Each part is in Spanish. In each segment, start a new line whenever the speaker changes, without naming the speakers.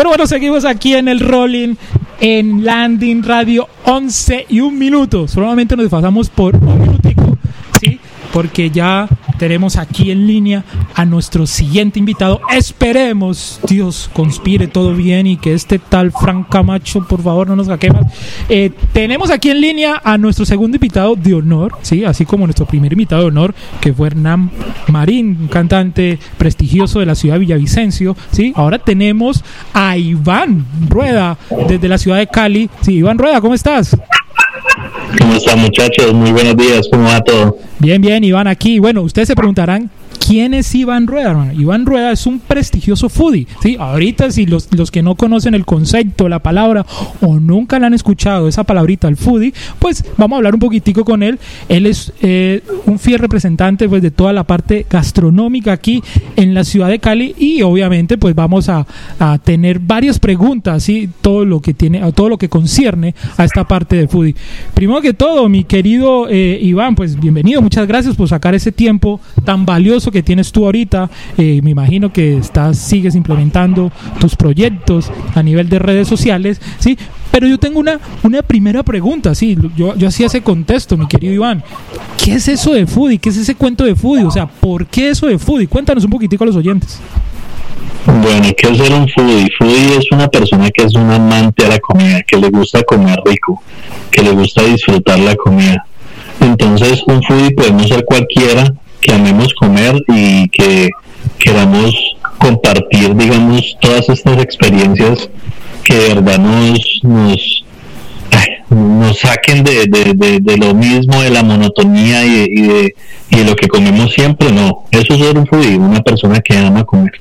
Pero bueno, seguimos aquí en el Rolling en Landing Radio 11 y un minuto. Solamente nos pasamos por un minutico, ¿sí? Porque ya tenemos aquí en línea a nuestro siguiente invitado. Esperemos, Dios, conspire todo bien y que este tal Frank Camacho, por favor, no nos saque más. Eh, tenemos aquí en línea a nuestro segundo invitado de honor, ¿sí? Así como nuestro primer invitado de honor, que fue Hernán Marín, un cantante prestigioso de la ciudad de Villavicencio, ¿sí? Ahora tenemos a Iván Rueda, desde la ciudad de Cali. Sí, Iván Rueda, ¿cómo estás?
¿Cómo están muchachos? Muy buenos días, ¿cómo va todo?
Bien, bien, Iván, aquí. Bueno, ustedes se preguntarán ¿Quién es Iván Rueda? Hermano? Iván Rueda es un prestigioso foodie. ¿sí? Ahorita, si los, los, que no conocen el concepto, la palabra, o nunca la han escuchado, esa palabrita, el foodie, pues vamos a hablar un poquitico con él. Él es eh, un fiel representante pues, de toda la parte gastronómica aquí en la ciudad de Cali y obviamente pues vamos a, a tener varias preguntas, ¿sí? todo lo que tiene, todo lo que concierne a esta parte del foodie. Primero que todo, mi querido eh, Iván, pues bienvenido, muchas gracias por sacar ese tiempo tan valioso que tienes tú ahorita. Eh, me imagino que estás, sigues implementando tus proyectos a nivel de redes sociales, ¿sí? Pero yo tengo una, una primera pregunta, sí, yo, yo hacía ese contexto, mi querido Iván. ¿Qué es eso de foodie? ¿Qué es ese cuento de foodie? O sea, ¿por qué eso de foodie? Cuéntanos un poquitico a los oyentes.
Bueno, ¿qué es ser un foodie? Foodie es una persona que es un amante a la comida, que le gusta comer rico, que le gusta disfrutar la comida. Entonces, un foodie podemos ser cualquiera que amemos comer y que queramos compartir, digamos, todas estas experiencias que de verdad nos, nos, nos saquen de, de, de, lo mismo, de la monotonía y, de, y de lo que comemos siempre. No, eso es ser un foodie, una persona que ama comer.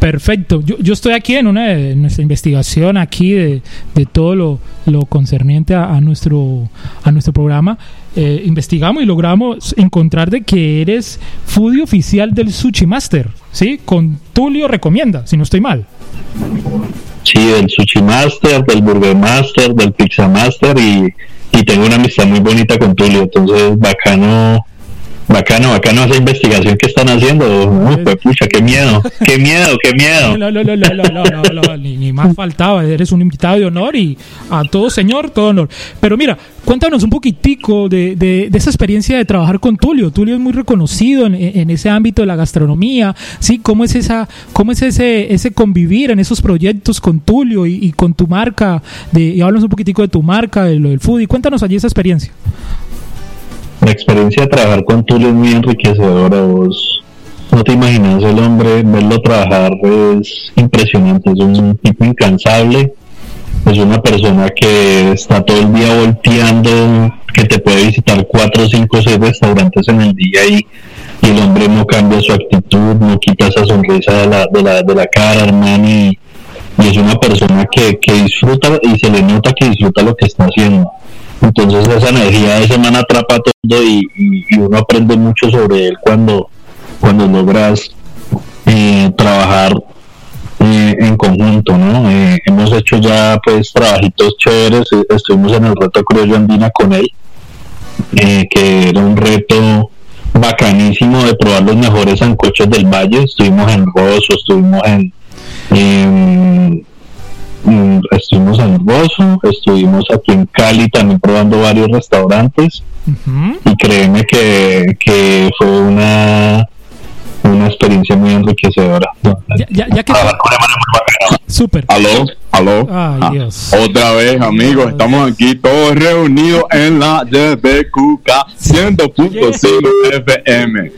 Perfecto. Yo, yo, estoy aquí en una en nuestra investigación aquí de, de todo lo, lo concerniente a, nuestro a nuestro programa. Eh, investigamos y logramos encontrar de que eres foodie oficial del Sushi Master, ¿sí? Con Tulio recomienda, si no estoy mal.
Sí, del Sushi Master, del Burger Master, del Pizza Master y, y tengo una amistad muy bonita con Tulio, entonces bacano Bacano, bacano esa investigación que están haciendo. Uf, pues, pucha, qué miedo, qué miedo, qué miedo.
No, no, no, no, no, no, no ni, ni, más faltaba. Eres un invitado de honor y a todo señor, todo honor. Pero mira, cuéntanos un poquitico de, de, de esa experiencia de trabajar con Tulio. Tulio es muy reconocido en, en, ese ámbito de la gastronomía. ¿sí? ¿Cómo es, esa, cómo es ese, ese convivir en esos proyectos con Tulio y, y con tu marca? De, y háblanos un poquitico de tu marca, de lo del food. Y cuéntanos allí esa experiencia
la experiencia de trabajar con Tulio es muy enriquecedora. Vos no te imaginas el hombre, verlo trabajar es impresionante. Es un tipo incansable. Es una persona que está todo el día volteando, que te puede visitar cuatro, cinco, seis restaurantes en el día y, y el hombre no cambia su actitud, no quita esa sonrisa de la, de la, de la cara, hermano. Y es una persona que, que disfruta y se le nota que disfruta lo que está haciendo entonces esa energía de semana atrapa todo y, uno aprende mucho sobre él cuando, cuando logras eh, trabajar eh, en conjunto, ¿no? Eh, hemos hecho ya pues trabajitos chéveres, estuvimos en el reto Criollo Andina con él, que era un reto bacanísimo de probar los mejores sancochos del valle, estuvimos en Rosso, estuvimos en, en estuvimos aquí en Cali también probando varios restaurantes uh -huh. y créeme que, que fue una una experiencia muy enriquecedora.
Ya, ya, ya que Súper.
Aló, aló.
Ay,
Ah,
Dios.
Otra vez, amigos,
Dios.
estamos aquí todos reunidos en la DBQK 100.5 FM.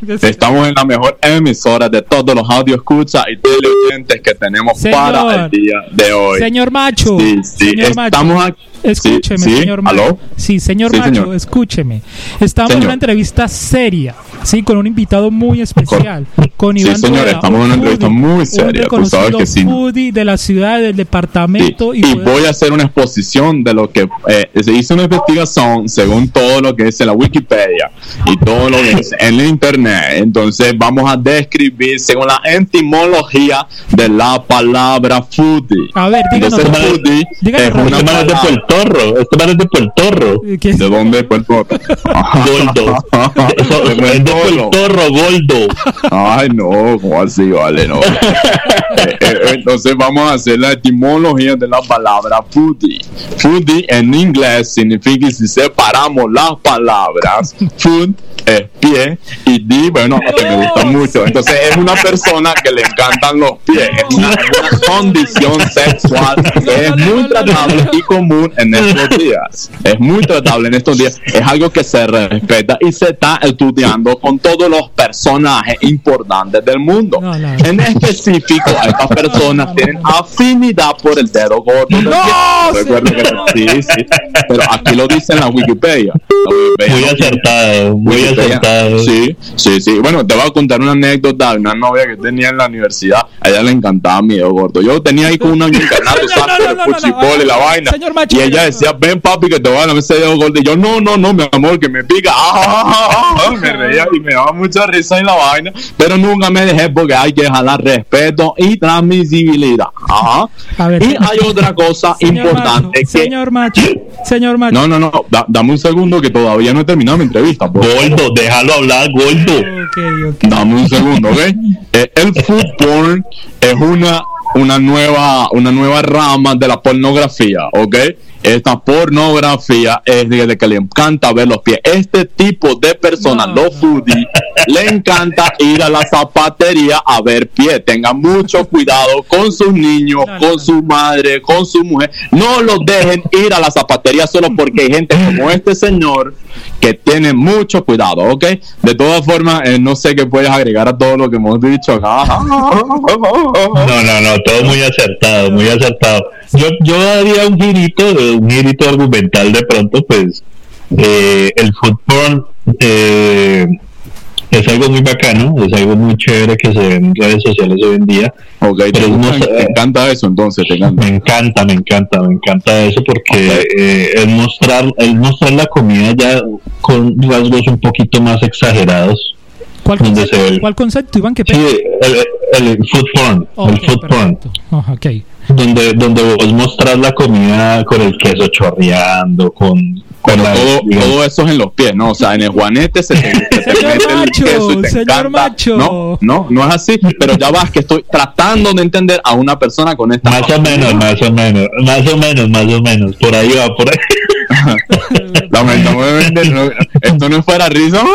Estamos en la mejor emisora de todos los audio escucha y teleoyentes que tenemos
Señor.
para el día de hoy.
Señor Macho,
Sí, sí,
señor Macho,
estamos aquí.
escúcheme,
Sí,
señor Macho.
¿aló?
Sí, señor Macho,
señor.
escúcheme. Estamos en una entrevista seria, sí, con un invitado muy especial, con
Sí,
Iván
señor,
Rueda,
estamos en
un
una entrevista muy
un
seria, sabes que sí.
foodie de la ciudad, del
Sí,
departamento
y
poder-
voy a hacer una exposición de lo que eh, se hizo una investigación según todo lo que dice la Wikipedia y todo lo que dice en la internet. Entonces vamos a describir según la etimología de la palabra foodie.
A ver, díganos.
Entonces foodie
díganos
es una
es de
palabra
Puertorro, este man es de Puertorro.
¿De dónde? Puerto
Goldo. Paco el Torro, Goldo.
Ay, no, ¿cómo así? Vale, no. Eh, eh, entonces vamos a hacer la etimología de la palabra foodie. Foodie en inglés significa si separamos las palabras, food es pie y di, bueno, que me gusta mucho. Entonces es una persona que le encantan los pies. Es una, una condición sexual que es muy tratable y común en estos días. Es muy tratable en estos días. Es algo que se respeta y se está estudiando con todos los personajes importantes del mundo.
No, no.
En específico, estas personas tienen afinidad por el dedo gordo.
No,
que sí, sí. Pero aquí lo dice en la Wikipedia.
Muy acertado, muy acertado.
Sí, sí, sí. Bueno, te voy a contar una anécdota de una novia que tenía en la universidad. A ella le encantaba mi dedo gordo. Yo tenía ahí con un año encarnado,
Señor,
¿sabes?
no, no,
el y la vaina.
Señor macho,
y ella decía, ven papi, que te voy a dar ese dedo gordo. Y yo, no, no, no, mi amor, que me pica. Ah, ah, ah, ah. Me reía y me daba mucha risa en la vaina. Pero nunca me dejé porque hay que jalar respeto y transmisibilidad. Ajá.
A ver,
y hay otra cosa
Señor
importante
macho,
que...
señor macho, señor macho.
No, no, no, da- dame un segundo que todavía no he terminado mi entrevista. por favor.
Goldo, déjalo hablar,
ok.
Dame un segundo, ¿ok? Eh, el food porn es una, una, nueva, una nueva rama de la pornografía, ¿ok? Esta pornografía es de, que le encanta ver los pies. Este tipo de personas,
No,
los foodies, le encanta ir a la zapatería a ver pies. Tengan mucho cuidado con sus niños,
no,
con
no.
su madre, con su mujer. No los dejen ir a la zapatería solo porque hay gente como este señor que tiene mucho cuidado, ¿ok? De todas formas, eh, no sé qué puedes agregar a todo lo que hemos dicho acá.
No, no, no, todo muy acertado, muy acertado. Yo, yo daría un girito, un girito argumental de pronto, pues eh, el porn eh, es algo muy bacano, es algo muy chévere que se ve en redes sociales hoy en día.
Ok, te,
Pero
gusta-
no sé.
te encanta eso, entonces, te encanta.
Me encanta, me encanta, me encanta eso porque eh, es mostrar, es mostrar la comida ya con rasgos un poquito más exagerados.
¿Cuál
donde
concepto,
se ve-
¿Cuál concepto, Iván? ¿Qué
Sí, el, el food porn, el food porn.
Ajá, ok.
donde donde vos mostrar la comida con el queso chorreando con
Pero
la-
todo, todo eso es en los pies, ¿no? O sea, en el juanete se te, se te
Señor
mete el
macho,
queso y te
señor
encanta.
macho.
No, no, no es así. Pero ya vas que estoy tratando de entender a una persona con esta.
más o menos más o menos más o menos más o menos por ahí va por ahí
Lamentablemente, no, esto no fuera risa.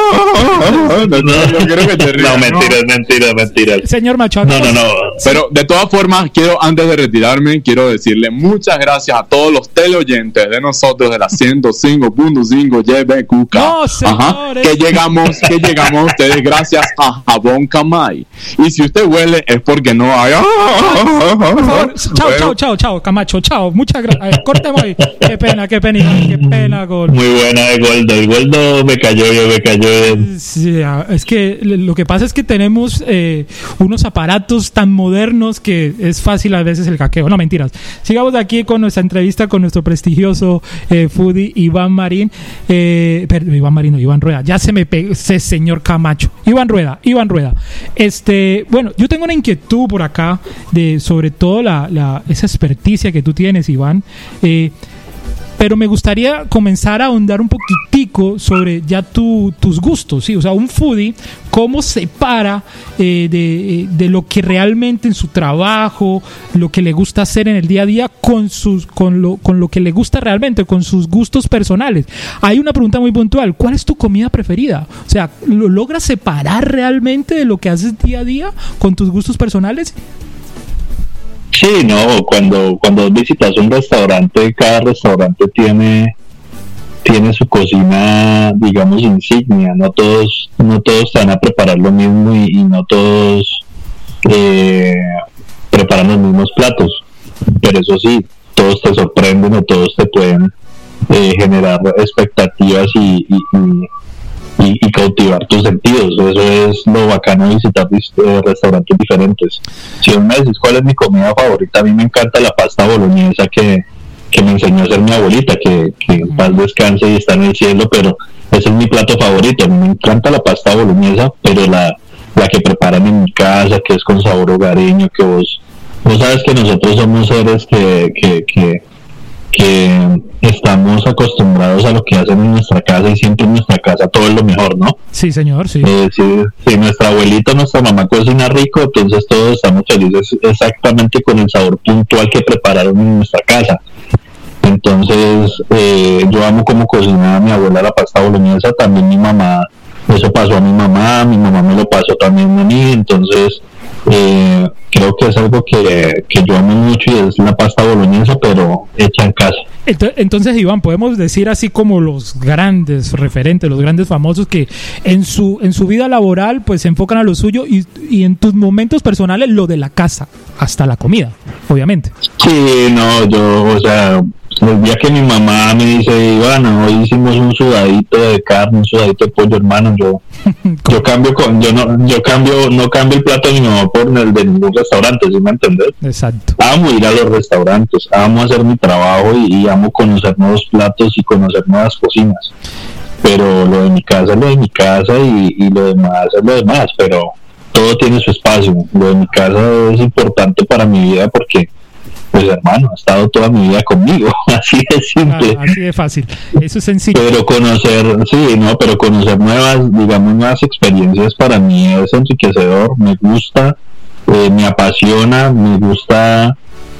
No, yo quiero que te rías,
no mentiras mentiras mentiras
Señor macho,
no no no
Pero de todas formas, quiero, antes de retirarme, quiero decirle muchas gracias a todos los teleoyentes de nosotros de la 105.5 YBQK.
No, señores.
que llegamos, que llegamos a ustedes gracias a Jabón Camay. Y si usted huele es porque no hay.
Por favor, chao,
Bueno,
chao, chao, chao, Camacho, chao. Muchas gracias. Cortemos ahí. Qué pena, qué pena, qué pena, gol.
muy buena de Goldo el Goldo me cayó bien me cayó bien
Sí, es que lo que pasa es que tenemos eh, unos aparatos tan modernos que es fácil a veces el hackeo. No, mentiras. Sigamos aquí con nuestra entrevista con nuestro prestigioso eh, foodie Iván Marín. Eh, perdón, Iván Marín, no, Iván Rueda. Ya se me pegó ese señor Camacho. Iván Rueda, Iván Rueda. Este, bueno, yo tengo una inquietud por acá de sobre todo la, la- esa experticia que tú tienes, Iván. Eh, pero me gustaría comenzar a ahondar un poquitico sobre ya tu- tus gustos, ¿sí? O sea, un foodie, cómo separa eh, de, eh, de lo que realmente en su trabajo, lo que le gusta hacer en el día a día con, sus, con, lo, con lo que le gusta realmente, con sus gustos personales. Hay una pregunta muy puntual, ¿cuál es tu comida preferida? O sea, ¿lo logras separar realmente de lo que haces día a día con tus gustos personales?
Sí, no, cuando, cuando visitas un restaurante, cada restaurante tiene, tiene su cocina, digamos, insignia, no todos, no todos van a preparar lo mismo y, no todos eh, preparan los mismos platos, pero eso sí, todos te sorprenden o todos te pueden eh, generar expectativas y cautivar tus sentidos. Eso es lo bacano de visitar eh, restaurantes diferentes. Si vos me decís cuál es mi comida favorita, a mí me encanta la pasta boloñesa que, que me enseñó a hacer mi abuelita, que, que en paz descanse y está en el cielo, pero ese es mi plato favorito. A mí me encanta la pasta boloñesa, pero la, la que preparan en mi casa, que es con sabor hogareño, que vos, vos sabes que nosotros somos seres que, que, que, que estamos acostumbrados a lo que hacen en nuestra casa y siempre en nuestra casa todo es lo mejor, ¿no?
Sí, señor, sí.
Eh, si, nuestra abuelita, nuestra mamá cocina rico, entonces todos estamos felices exactamente con el sabor puntual que prepararon en nuestra casa. Entonces, eh, yo amo como cocinaba mi abuela la pasta boloñesa, también mi mamá, eso pasó a mi mamá, mi mamá me lo pasó también a mí, entonces eh, creo que es algo que, yo amo mucho y es la pasta boloñesa, pero hecha en casa.
Entonces, Iván, podemos decir así como los grandes referentes, los grandes famosos que en su, en su vida laboral pues se enfocan a lo suyo y, y en tus momentos personales lo de la casa, hasta la comida, obviamente.
Sí, no, yo, o sea, el día que mi mamá me dice, Iván, hoy hicimos un sudadito de carne, un sudadito de pollo, hermano, yo, yo cambio con, yo no, yo cambio, no cambio el plato de mi mamá por el de ningún restaurante, ¿sí me entiendes?
Exacto.
Amo ir a los restaurantes, amo hacer mi trabajo y, amo conocer nuevos platos y conocer nuevas cocinas. Pero lo de mi casa es lo de mi casa y, y lo demás es lo demás, pero todo tiene su espacio. Lo de mi casa es importante para mi vida porque pues hermano, ha estado toda mi vida conmigo, así de simple.
Ah, así de fácil, eso es sencillo.
Pero conocer, sí, no, pero conocer nuevas, digamos, nuevas experiencias para mí es enriquecedor, me gusta, eh, me apasiona, me gusta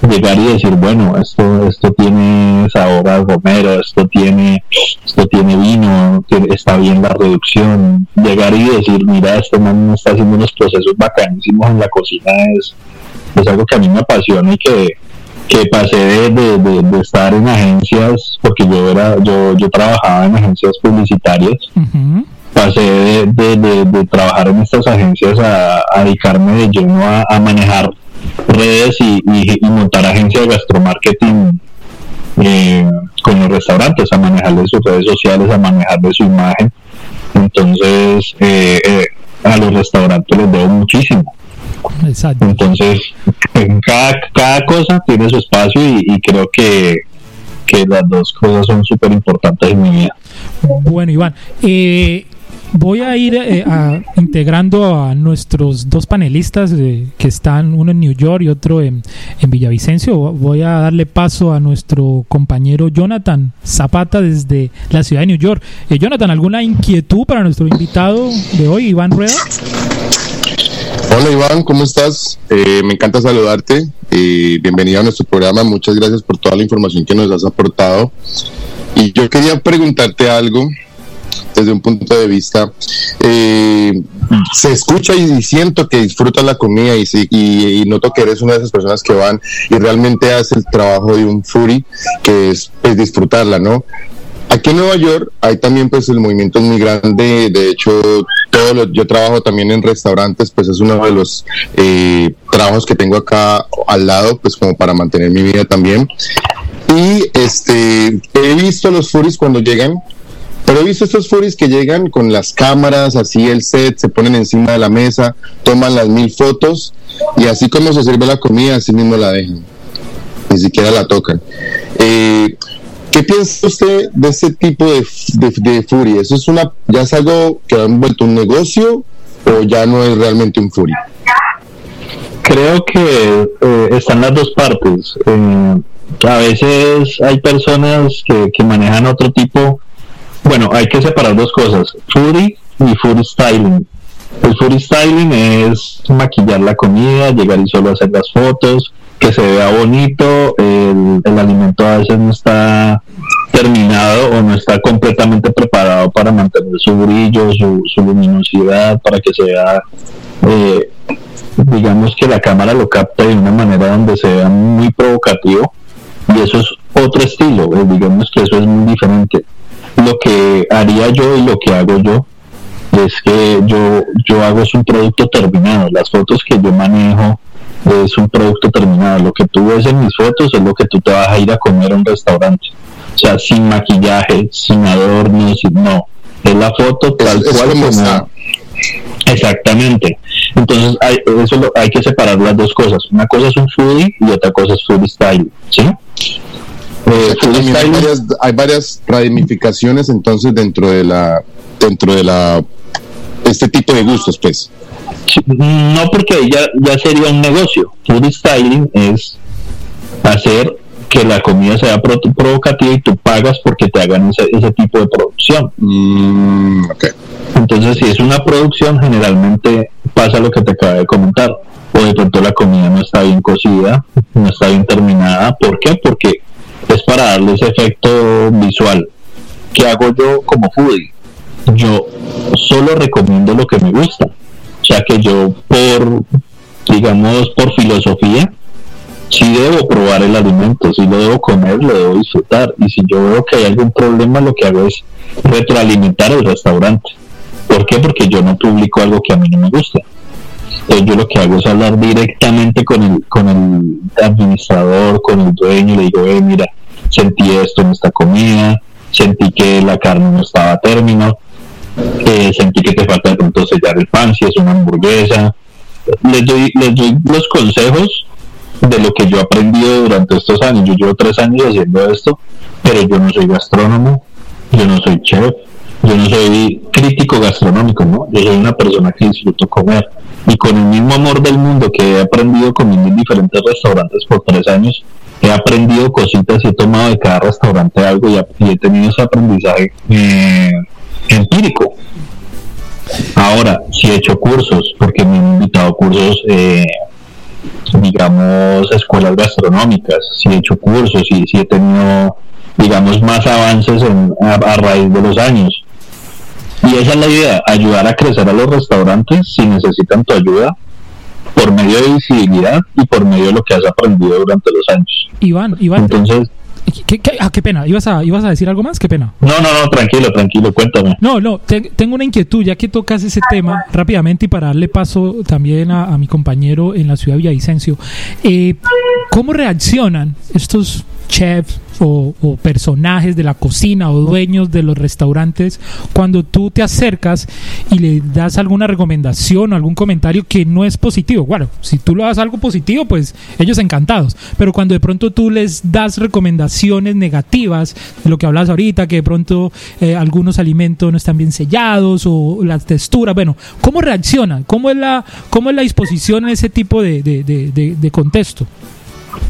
llegar y decir, bueno, esto, esto tiene sabor a romero, esto tiene, esto tiene vino, está bien la reducción, llegar y decir, mira, este man está haciendo unos procesos bacanísimos en la cocina es, es algo que a mí me apasiona y que que pasé de, estar en agencias, porque yo era yo, yo trabajaba en agencias publicitarias, pasé de, trabajar en estas agencias a, dedicarme de lleno a, manejar redes y, montar agencias de gastromarketing eh, con los restaurantes, a manejarles sus redes sociales, a manejarles su imagen. Entonces, eh, eh, a los restaurantes les debo muchísimo
Exacto.
Entonces, cada, cada cosa tiene su espacio y, creo que, que, las dos cosas son súper importantes en mi vida.
Bueno, Iván, eh, voy a ir eh, integrando a nuestros dos panelistas eh, que están, uno en New York y otro en, en, Villavicencio. Voy a darle paso a nuestro compañero Jonathan Zapata desde la ciudad de New York. Jonathan, ¿alguna inquietud para nuestro invitado de hoy, Iván Rueda?
Hola Iván, ¿cómo estás? Eh, me encanta saludarte. y bienvenido a nuestro programa. Muchas gracias por toda la información que nos has aportado. Y yo quería preguntarte algo desde un punto de vista. Eh, se escucha y siento que disfrutas la comida y, y, noto que eres una de esas personas que van y realmente hace el trabajo de un furi, que es pues, disfrutarla, ¿no? Aquí en Nueva York hay también pues el movimiento muy grande, de hecho todo yo trabajo también en restaurantes, pues es uno de los eh, trabajos que tengo acá al lado, pues como para mantener mi vida también. Y este he visto los furis cuando llegan, pero he visto estos furis que llegan con las cámaras, así el set, se ponen encima de la mesa, toman las mil fotos y así como se sirve la comida, así mismo la dejan, ni siquiera la tocan. Eh, ¿Qué piensa usted de ese tipo de, de, furia? ¿Eso es una, ya es algo que ha vuelto un negocio o ya no es realmente un furia?
Creo que eh, están las dos partes. Eh, a veces hay personas que, que manejan otro tipo. Bueno, hay que separar dos cosas: Fury y Fury Styling. El Fury Styling es maquillar la comida, llegar y solo hacer las fotos, que se vea bonito, el, alimento a veces no está terminado o no está completamente preparado para mantener su brillo, su, luminosidad, para que se vea, eh, digamos que la cámara lo capta de una manera donde se vea muy provocativo y eso es otro estilo, eh, digamos que eso es muy diferente. Lo que haría yo y lo que hago yo es que yo, yo hago es un producto terminado, las fotos que yo manejo es un producto terminado. Lo que tú ves en mis fotos es lo que tú te vas a ir a comer a un restaurante. O sea, sin maquillaje, sin adornos, no. Es la foto tal cual como está. Exactamente. Entonces, hay, eso hay que separar las dos cosas. Una cosa es un foodie y otra cosa es foodie style. ¿Sí?
Eh, hay, varias, hay varias ramificaciones entonces dentro de la dentro de la este tipo de gustos pues
no porque ya, ya sería un negocio. Food styling es hacer que la comida sea provocativa y tú pagas porque te hagan ese, ese tipo de producción.
Mm,
Entonces, si es una producción, generalmente pasa lo que te acabo de comentar. O de pronto la comida no está bien cocida, no está bien terminada. ¿Por qué? Porque es para darle ese efecto visual. ¿Qué hago yo como foodie? Yo solo recomiendo lo que me gusta. Sea que yo por, digamos, por filosofía, si debo probar el alimento, si lo debo comer, lo debo disfrutar. Y si yo veo que hay algún problema, lo que hago es retroalimentar el restaurante. ¿Por qué? Porque yo no publico algo que a mí no me gusta. Entonces yo lo que hago es hablar directamente con el, con el administrador, con el dueño, le digo, eh, mira, sentí esto en esta comida, sentí que la carne no estaba a término, eh, sentí que te falta de pronto sellar el pan, si es una hamburguesa. Les doy, les doy los consejos de lo que yo he aprendido durante estos años. Yo llevo tres años haciendo esto, pero yo no soy gastrónomo, yo no soy chef, yo no soy crítico gastronómico, ¿no? Yo soy una persona que disfruto comer. Y con el mismo amor del mundo que he aprendido comiendo en diferentes restaurantes por tres años, he aprendido cositas y he tomado de cada restaurante algo y, he tenido ese aprendizaje eh, empírico. Ahora, si he hecho cursos, porque me han invitado a cursos eh, digamos, escuelas gastronómicas, si he hecho cursos, y si he tenido, digamos, más avances a, raíz de los años. Y esa es la idea, ayudar a crecer a los restaurantes si necesitan tu ayuda por medio de visibilidad y por medio de lo que has aprendido durante los años.
Iván, Iván. Entonces, ¿Qué, ah, qué pena. ¿Ibas a, ¿Ibas a decir algo más? Qué pena.
No, no, no, tranquilo, tranquilo, cuéntame.
No, no, tengo una inquietud, ya que tocas ese tema rápidamente y para darle paso también a, mi compañero en la ciudad de Villavicencio. Eh, ¿Cómo reaccionan estos chefs o, personajes de la cocina o dueños de los restaurantes cuando tú te acercas y le das alguna recomendación o algún comentario que no es positivo. Bueno, si tú lo das algo positivo, pues ellos encantados. Pero cuando de pronto tú les das recomendaciones negativas, de lo que hablas ahorita, que de pronto eh, algunos alimentos no están bien sellados o las texturas, bueno, ¿cómo reaccionan? ¿Cómo es la, cómo es la disposición en ese tipo de, de contexto?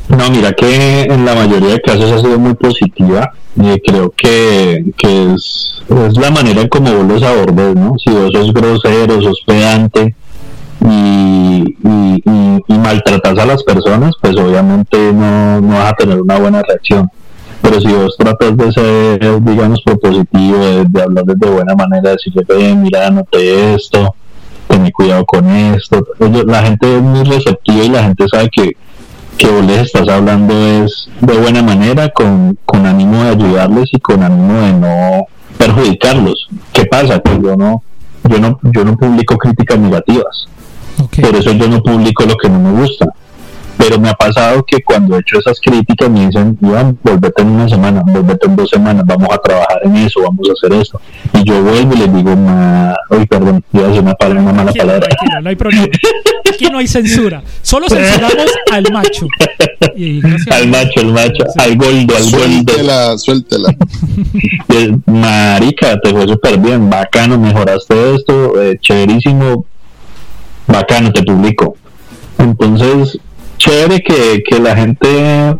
No, mira que en la mayoría de casos ha sido muy positiva. y creo que, es, la manera en como vos los abordes, ¿no? Si vos sos grosero, sos pedante y, y, maltratas a las personas, pues obviamente no, vas a tener una buena reacción. Pero si vos tratas de ser, digamos, propositivo, de, de hablar de buena manera, decirle, mira, noté esto, ten cuidado con esto. la gente es muy receptiva y la gente sabe que que vos les estás hablando es de buena manera, con, con ánimo de ayudarles y con ánimo de no perjudicarlos. ¿Qué pasa? Que yo no, yo no, yo no publico críticas negativas. Por eso yo no publico lo que no me gusta pero me ha pasado que cuando he hecho esas críticas me dicen, Iván, volvete en una semana, volvete en dos semanas, vamos a trabajar en eso, vamos a hacer eso. Y yo vuelvo y les digo, ma... Ay, perdón, iba a decir una, palabra, una mala palabra.
no hay problema. Aquí no hay censura, solo censuramos al macho.
al macho, al macho, al goldo, al
suéltela, Suéltela,
Marica, te fue súper bien, bacano, mejoraste esto, eh, chéverísimo, bacano, te publico. Entonces, chévere que, que la gente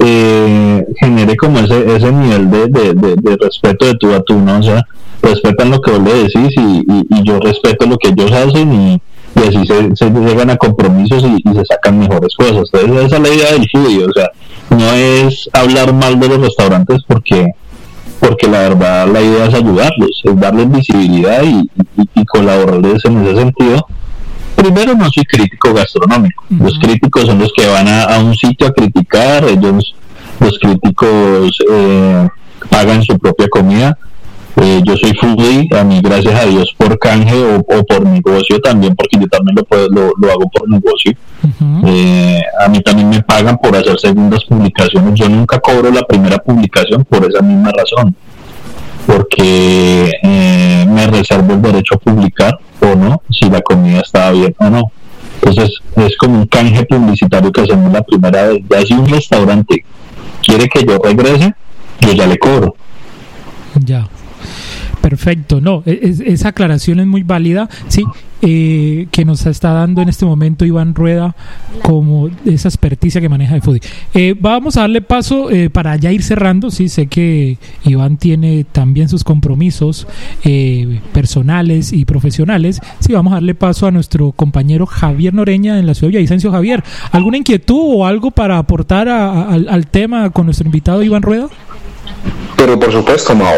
eh, genere como ese, ese nivel de, de, respeto de tú a tú, ¿no? O sea, respetan lo que vos le decís y, y, yo respeto lo que ellos hacen y, así se, se, llegan a compromisos y, se sacan mejores cosas. Entonces, esa es la idea del foodie, o sea, no es hablar mal de los restaurantes porque porque la verdad la idea es ayudarlos, es darles visibilidad y, y colaborarles en ese sentido primero no soy crítico gastronómico. Los críticos son los que van a, un sitio a criticar, ellos, los críticos eh, pagan su propia comida. Eh, yo soy foodie, a mí gracias a Dios por canje o, por negocio también, porque yo también lo, puedo, lo, hago por negocio. Eh, a mí también me pagan por hacer segundas publicaciones. Yo nunca cobro la primera publicación por esa misma razón porque eh, me reservo el derecho a publicar o no, si la comida estaba bien o no. Entonces es como un canje publicitario que hacemos la primera vez. Ya si un restaurante quiere que yo regrese, yo ya le cobro.
Ya. Perfecto, no, e, es- esa aclaración es muy válida, sí, eh, que nos está dando en este momento Iván Rueda como esa experticia que maneja de foodie. Eh, vamos a darle paso eh, para ya ir cerrando, sí, sé que Iván tiene también sus compromisos eh, personales y profesionales, sí, vamos a darle paso a nuestro compañero Javier Noreña en la ciudad de Villavicencio. Javier, ¿alguna inquietud o algo para aportar a- al tema con nuestro invitado Iván Rueda?
Pero por supuesto, Mao.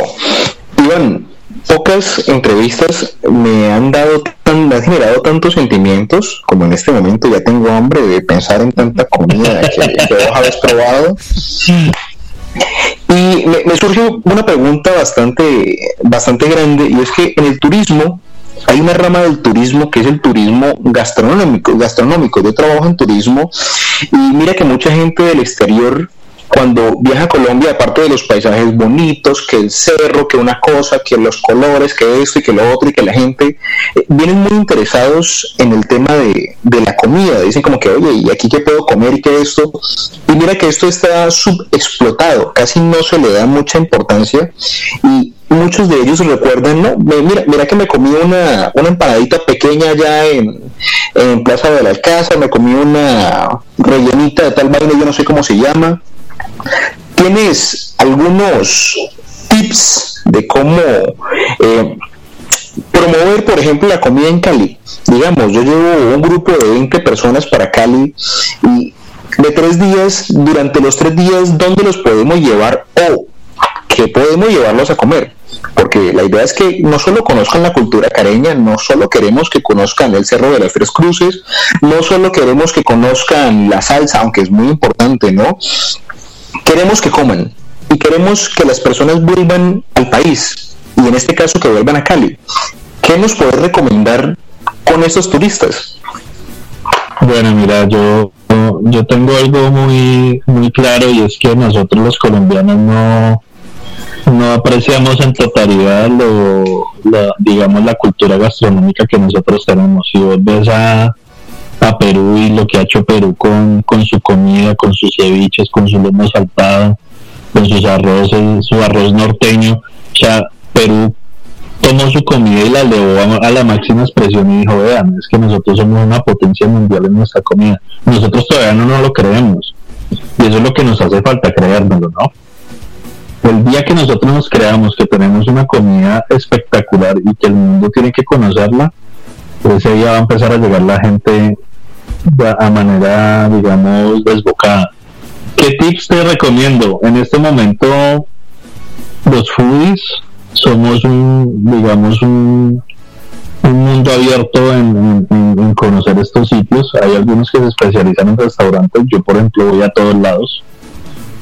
Iván, pocas entrevistas me han dado tan, me han generado tantos sentimientos como en este momento ya tengo hambre de pensar en tanta comida que, vos habéis probado. Y me, me surge una pregunta bastante, bastante grande y es que en el turismo hay una rama del turismo que es el turismo gastronómico, gastronómico. Yo trabajo en turismo y mira que mucha gente del exterior cuando viaja a Colombia, aparte de los paisajes bonitos, que el cerro, que una cosa, que los colores, que esto y que lo otro, y que la gente, eh, vienen muy interesados en el tema de, de la comida. Dicen como que, oye, ¿y aquí qué puedo comer y qué esto? Y mira que esto está subexplotado, casi no se le da mucha importancia. Y muchos de ellos recuerdan, no, mira, mira que me comí una, una empanadita pequeña allá en, en Plaza del Alcázar, me comí una rellenita de tal vaina, yo no sé cómo se llama. ¿Tienes algunos tips de cómo eh, promover, por ejemplo, la comida en Cali? Digamos, yo llevo un grupo de 20 personas para Cali y de tres días, durante los tres días, ¿dónde los podemos llevar o qué podemos llevarlos a comer? Porque la idea es que no solo conozcan la cultura careña, no solo queremos que conozcan el Cerro de las Tres Cruces, no solo queremos que conozcan la salsa, aunque es muy importante, ¿no? Queremos que coman y queremos que las personas vuelvan al país y en este caso que vuelvan a Cali. ¿Qué nos puedes recomendar con estos turistas?
Bueno, mira, yo, yo tengo algo muy, muy claro y es que nosotros los colombianos no, no apreciamos en totalidad lo, la, digamos, la cultura gastronómica que nosotros tenemos. Si vos ves a, a Perú y lo que ha hecho Perú con, con su comida, con sus ceviches, con su lomo saltado, con sus arroces, su arroz norteño, o sea, Perú tomó su comida y la elevó a, la máxima expresión y dijo, vean, es que nosotros somos una potencia mundial en nuestra comida. Nosotros todavía no nos lo creemos. Y eso es lo que nos hace falta creérnoslo, ¿no? El día que nosotros nos creamos que tenemos una comida espectacular y que el mundo tiene que conocerla, ese día va a empezar a llegar la gente a manera, digamos, desbocada. ¿Qué tips te recomiendo? En este momento, los foodies somos un, digamos, un, un mundo abierto en, conocer estos sitios. Hay algunos que se especializan en restaurantes. Yo, por ejemplo, voy a todos lados.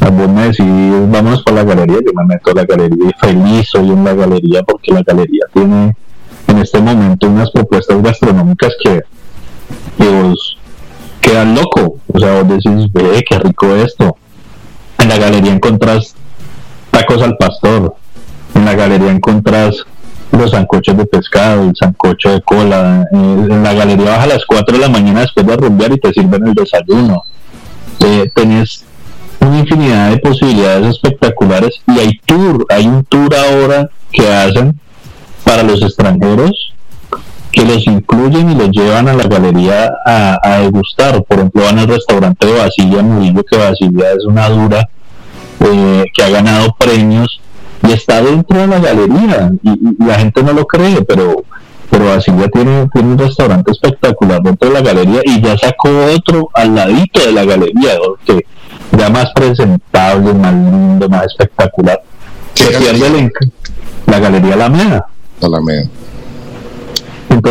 Vos me decís, vámonos para la galería. Yo me meto a la galería y feliz soy en la galería porque la galería tiene en este momento unas propuestas gastronómicas que, que quedan loco. O sea, vos decís, ve, qué rico esto. En la galería encontrás tacos al pastor. En la galería encontrás los sancochos de pescado, el sancocho de cola. Eh, en la galería vas a las 4 de la mañana después de rumbear y te sirven el desayuno. Eh, tenés una infinidad de posibilidades espectaculares y hay tour, hay un tour ahora que hacen para los extranjeros que los incluyen y los llevan a la galería a, a degustar. Por ejemplo, van al restaurante de Basilia Murillo, que Basilia es una dura eh, que ha ganado premios y está dentro de la galería. Y, y la gente no lo cree, pero pero Basilia tiene, tiene un restaurante espectacular dentro de la galería y ya sacó otro al ladito de la galería, que ya más presentable, más lindo, más espectacular.
¿Qué
Se pierde el enc- la galería Alameda.
Alameda.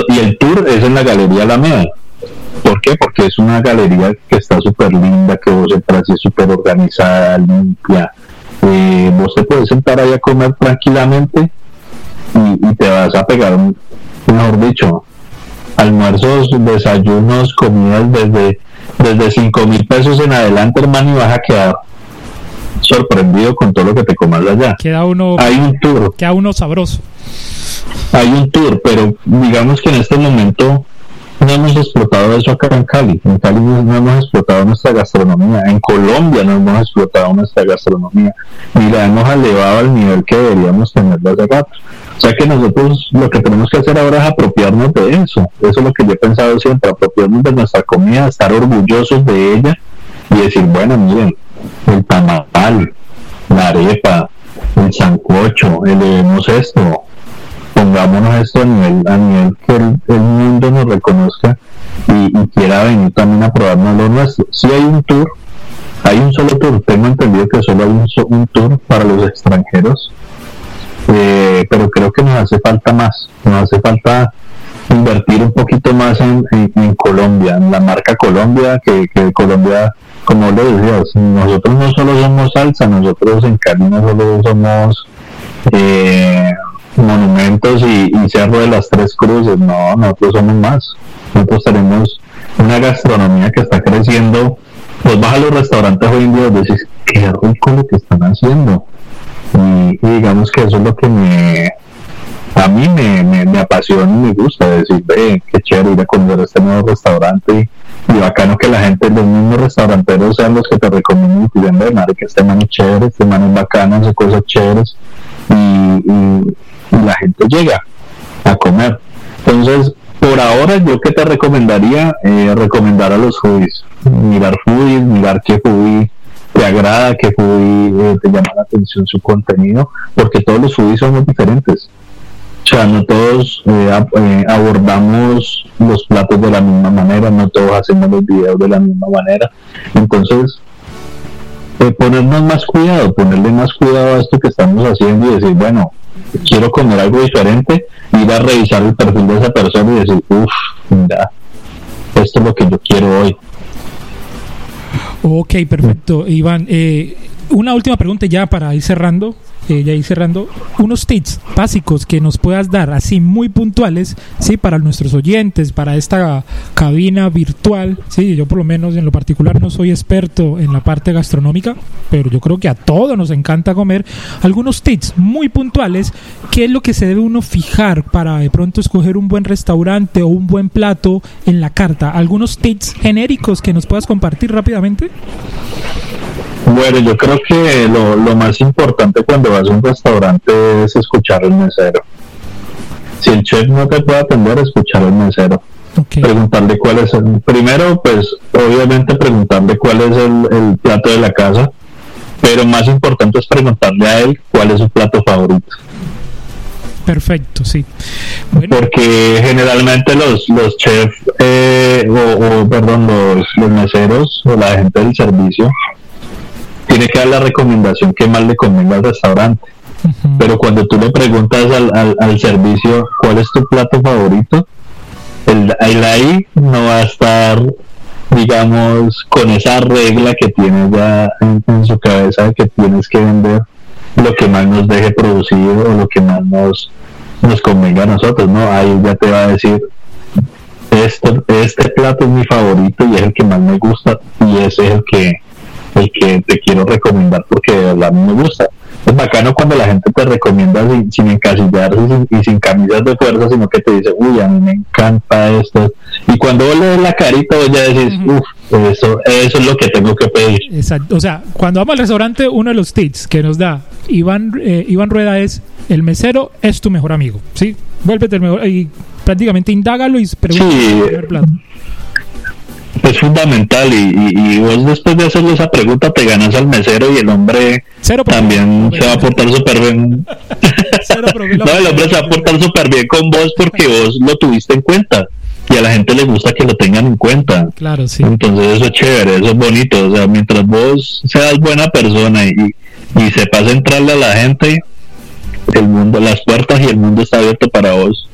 Y el tour es en la Galería Alameda. ¿Por qué? Porque es una galería que está súper linda, que vos entras y es súper organizada, limpia. Eh, vos te puedes sentar ahí a comer tranquilamente y, y te vas a pegar, un- mejor dicho, almuerzos, desayunos, comidas desde desde 5 mil pesos en adelante, hermano, y vas a quedar sorprendido con todo lo que te comas allá.
Queda uno,
Hay un tour
queda uno sabroso.
hay un tour, pero digamos que en este momento no hemos explotado eso acá en Cali. En Cali no hemos explotado nuestra gastronomía. En Colombia no hemos explotado nuestra gastronomía. Ni la hemos elevado al nivel que deberíamos tenerla hace rato. O sea que nosotros lo que tenemos que hacer ahora es apropiarnos de eso. Eso es lo que yo he pensado siempre, apropiarnos de nuestra comida, estar orgullosos de ella y decir, bueno, miren, el tamal, la arepa, el sancocho, elevemos esto, pongámonos esto a nivel, a nivel que el, mundo nos reconozca y, quiera venir también a probarnos lo nuestro. Si hay un tour, hay un solo tour, tengo entendido que solo hay un, tour para los extranjeros eh, pero creo que nos hace falta más, nos hace falta invertir un poquito más en, en, Colombia, en la marca Colombia, que, Colombia, como le decías, nosotros no solo somos salsa, nosotros en Cali no solo somos eh, monumentos y, cerro de las tres cruces, no, nosotros somos más, nosotros tenemos una gastronomía que está creciendo, pues vas a los restaurantes hoy en día y dices, qué rico lo que están haciendo, y, digamos que eso es lo que me a mí me, me, apasiona y me gusta decir, ve, qué chévere ir a comer a este nuevo restaurante y, bacano que la gente, los mismos restauranteros sean los que te recomienden y te de madre que este man es chévere, este man es bacano, hace cosas chéveres y, la gente llega a comer. Entonces, por ahora yo que te recomendaría, eh, recomendar a los foodies, mirar foodies, mirar qué foodie te agrada, que foodie eh, te llama la atención su contenido, porque todos los foodies somos diferentes. O sea, no todos eh, eh, abordamos los platos de la misma manera, no todos hacemos los videos de la misma manera. Entonces, ponernos más cuidado, ponerle más cuidado a esto que estamos haciendo y decir, bueno, quiero comer algo diferente, ir a revisar el perfil de esa persona y decir, uff, mira, esto es lo que yo quiero hoy
Ok, perfecto. Iván, eh, una última pregunta ya para ir cerrando. Eh, ya ir cerrando, unos tips básicos que nos puedas dar, así muy puntuales, sí, para nuestros oyentes, para esta cabina virtual, sí, yo por lo menos en lo particular no soy experto en la parte gastronómica, pero yo creo que a todos nos encanta comer. Algunos tips muy puntuales, ¿qué es lo que se debe uno fijar para de pronto escoger un buen restaurante o un buen plato en la carta? ¿Algunos tips genéricos que nos puedas compartir rápidamente?
Bueno, yo creo que lo, lo más importante cuando un restaurante es escuchar al mesero. Si el chef no te puede atender, escuchar al mesero. Preguntarle cuál es el. Primero, pues, obviamente, preguntarle cuál es el, plato de la casa. Pero más importante es preguntarle a él cuál es su plato favorito.
Perfecto, sí.
Porque generalmente los, los chefs, eh, o, perdón, los, los meseros o la gente del servicio tiene que dar la recomendación que más le convenga al restaurante. Pero cuando tú le preguntas al, al, servicio cuál es tu plato favorito, el, el ahí no va a estar, digamos, con esa regla que tiene ya en, su cabeza de que tienes que vender lo que más nos deje producido o lo que más nos, nos convenga a nosotros, ¿no? Ahí ya te va a decir, este, este plato es mi favorito y es el que más me gusta y ese es el que el que te quiero recomendar porque de verdad me gusta. Es bacano cuando la gente te recomienda sin, sin encasillarse y sin, camisas de fuerza, sino que te dice, uy, a mí me encanta esto. Y cuando vos le des la carita, vos ya decís, uff, eso, eso es lo que tengo que pedir.
Exacto. O sea, cuando vamos al restaurante, uno de los tips que nos da Iván, eh, Iván Rueda es, el mesero es tu mejor amigo, ¿sí? Vuélvete el mejor, y prácticamente indágalo y pregunta
sí. el plato es fundamental y, y, vos después de hacerle esa pregunta te ganas al mesero y el hombre también se va a portar súper bien. no, el hombre se va a portar súper bien con vos porque vos lo tuviste en cuenta y a la gente le gusta que lo tengan en cuenta.
Claro, sí.
Entonces eso es chévere, eso es bonito. O sea, mientras vos seas buena persona y, y sepas entrarle a la gente, el mundo, las puertas y el mundo está abierto para vos.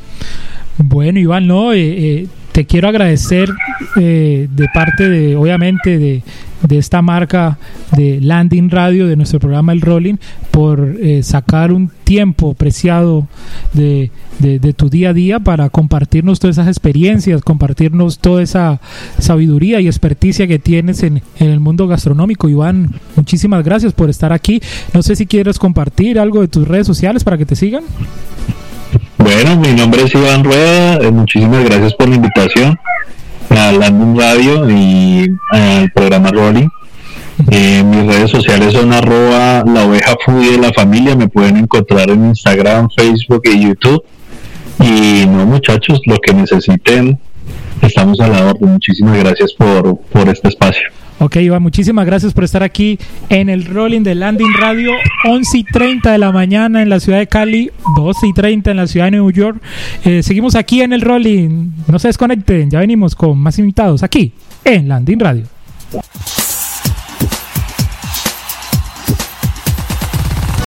Bueno, Iván, no, eh, eh te quiero agradecer eh, de parte de, obviamente, de, de, esta marca de Landing Radio, de nuestro programa El Rolling, por eh, sacar un tiempo preciado de, de, tu día a día para compartirnos todas esas experiencias, compartirnos toda esa sabiduría y experticia que tienes en, en el mundo gastronómico. Iván, muchísimas gracias por estar aquí. No sé si quieres compartir algo de tus redes sociales para que te sigan.
Bueno, mi nombre es Iván Rueda, eh, muchísimas gracias por la invitación a Landing Radio y al programa Rolling. Eh, mis redes sociales son arroba la oveja foodie de la familia. Me pueden encontrar en Instagram, Facebook y YouTube. Y no, muchachos, lo que necesiten, estamos a la orden. Muchísimas gracias por, por este espacio.
Ok, Iván, muchísimas gracias por estar aquí en el Rolling de Landing Radio, 11 y 30 de la mañana en la ciudad de Cali, 12 y 30 en la ciudad de New York. Eh, seguimos aquí en el Rolling, no se desconecten, ya venimos con más invitados aquí en Landing Radio.